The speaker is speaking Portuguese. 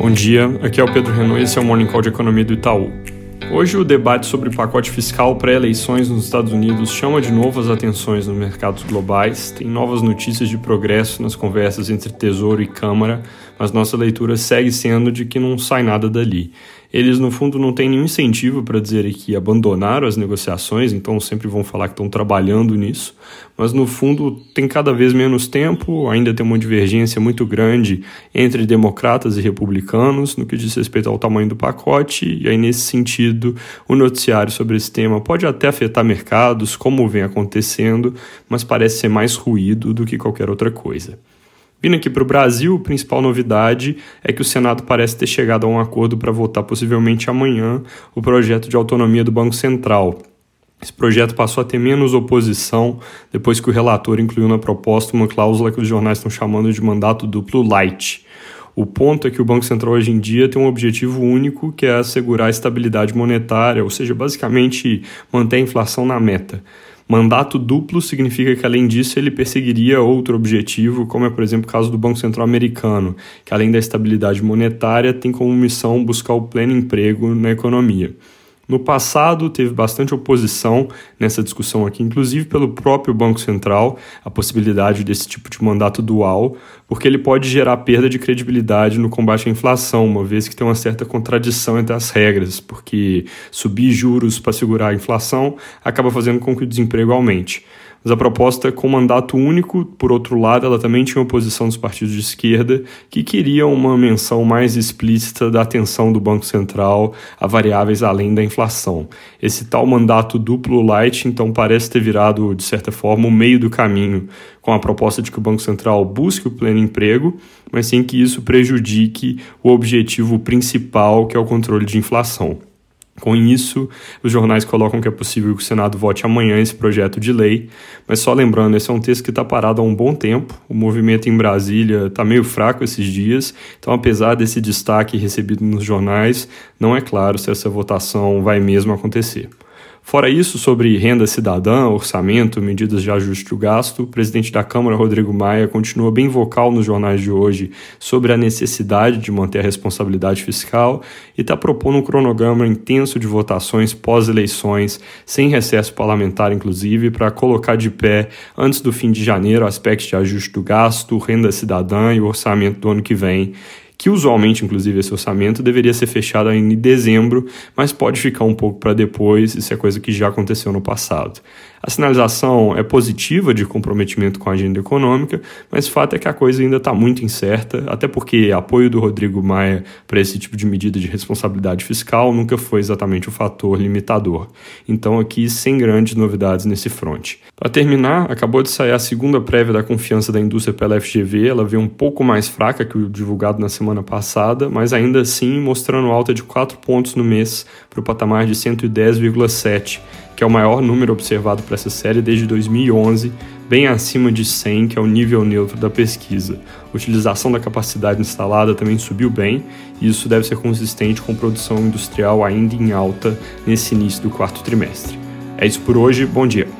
Bom dia, aqui é o Pedro Renault e esse é o Morning Call de Economia do Itaú. Hoje o debate sobre o pacote fiscal pré-eleições nos Estados Unidos chama de novo as atenções nos mercados globais, tem novas notícias de progresso nas conversas entre Tesouro e Câmara, mas nossa leitura segue sendo de que não sai nada dali. Eles, no fundo, não têm nenhum incentivo para dizer que abandonaram as negociações, então sempre vão falar que estão trabalhando nisso, mas no fundo tem cada vez menos tempo, ainda tem uma divergência muito grande entre democratas e republicanos no que diz respeito ao tamanho do pacote, e aí, nesse sentido, o noticiário sobre esse tema pode até afetar mercados, como vem acontecendo, mas parece ser mais ruído do que qualquer outra coisa. Vindo aqui para o Brasil, a principal novidade é que o Senado parece ter chegado a um acordo para votar possivelmente amanhã o projeto de autonomia do Banco Central. Esse projeto passou a ter menos oposição depois que o relator incluiu na proposta uma cláusula que os jornais estão chamando de mandato duplo light. O ponto é que o Banco Central hoje em dia tem um objetivo único, que é assegurar a estabilidade monetária, ou seja, basicamente manter a inflação na meta. Mandato duplo significa que, além disso, ele perseguiria outro objetivo, como é, por exemplo, o caso do Banco Central Americano, que, além da estabilidade monetária, tem como missão buscar o pleno emprego na economia. No passado, teve bastante oposição nessa discussão aqui, inclusive pelo próprio Banco Central, a possibilidade desse tipo de mandato dual, porque ele pode gerar perda de credibilidade no combate à inflação, uma vez que tem uma certa contradição entre as regras, porque subir juros para segurar a inflação acaba fazendo com que o desemprego aumente. Mas a proposta com mandato único, por outro lado, ela também tinha oposição dos partidos de esquerda, que queriam uma menção mais explícita da atenção do Banco Central a variáveis além da inflação. Esse tal mandato duplo light, então, parece ter virado, de certa forma, o meio do caminho, com a proposta de que o Banco Central busque o pleno emprego, mas sem que isso prejudique o objetivo principal, que é o controle de inflação. Com isso, os jornais colocam que é possível que o Senado vote amanhã esse projeto de lei, mas só lembrando, esse é um texto que está parado há um bom tempo, o movimento em Brasília está meio fraco esses dias, então, apesar desse destaque recebido nos jornais, não é claro se essa votação vai mesmo acontecer. Fora isso, sobre renda cidadã, orçamento, medidas de ajuste do gasto, o presidente da Câmara, Rodrigo Maia, continua bem vocal nos jornais de hoje sobre a necessidade de manter a responsabilidade fiscal e está propondo um cronograma intenso de votações pós-eleições, sem recesso parlamentar, inclusive, para colocar de pé, antes do fim de janeiro, aspectos de ajuste do gasto, renda cidadã e orçamento do ano que vem que usualmente, inclusive, esse orçamento deveria ser fechado em dezembro, mas pode ficar um pouco para depois, isso é coisa que já aconteceu no passado. A sinalização é positiva de comprometimento com a agenda econômica, mas o fato é que a coisa ainda está muito incerta, até porque apoio do Rodrigo Maia para esse tipo de medida de responsabilidade fiscal nunca foi exatamente o fator limitador. Então, aqui, sem grandes novidades nesse front. Para terminar, acabou de sair a segunda prévia da confiança da indústria pela FGV, ela veio um pouco mais fraca que o divulgado na semana passada, mas ainda assim mostrando alta de 4 pontos no mês para o patamar de 110,7 que é o maior número observado para essa série desde 2011, bem acima de 100, que é o nível neutro da pesquisa. A utilização da capacidade instalada também subiu bem, e isso deve ser consistente com produção industrial ainda em alta nesse início do quarto trimestre. É isso por hoje, bom dia!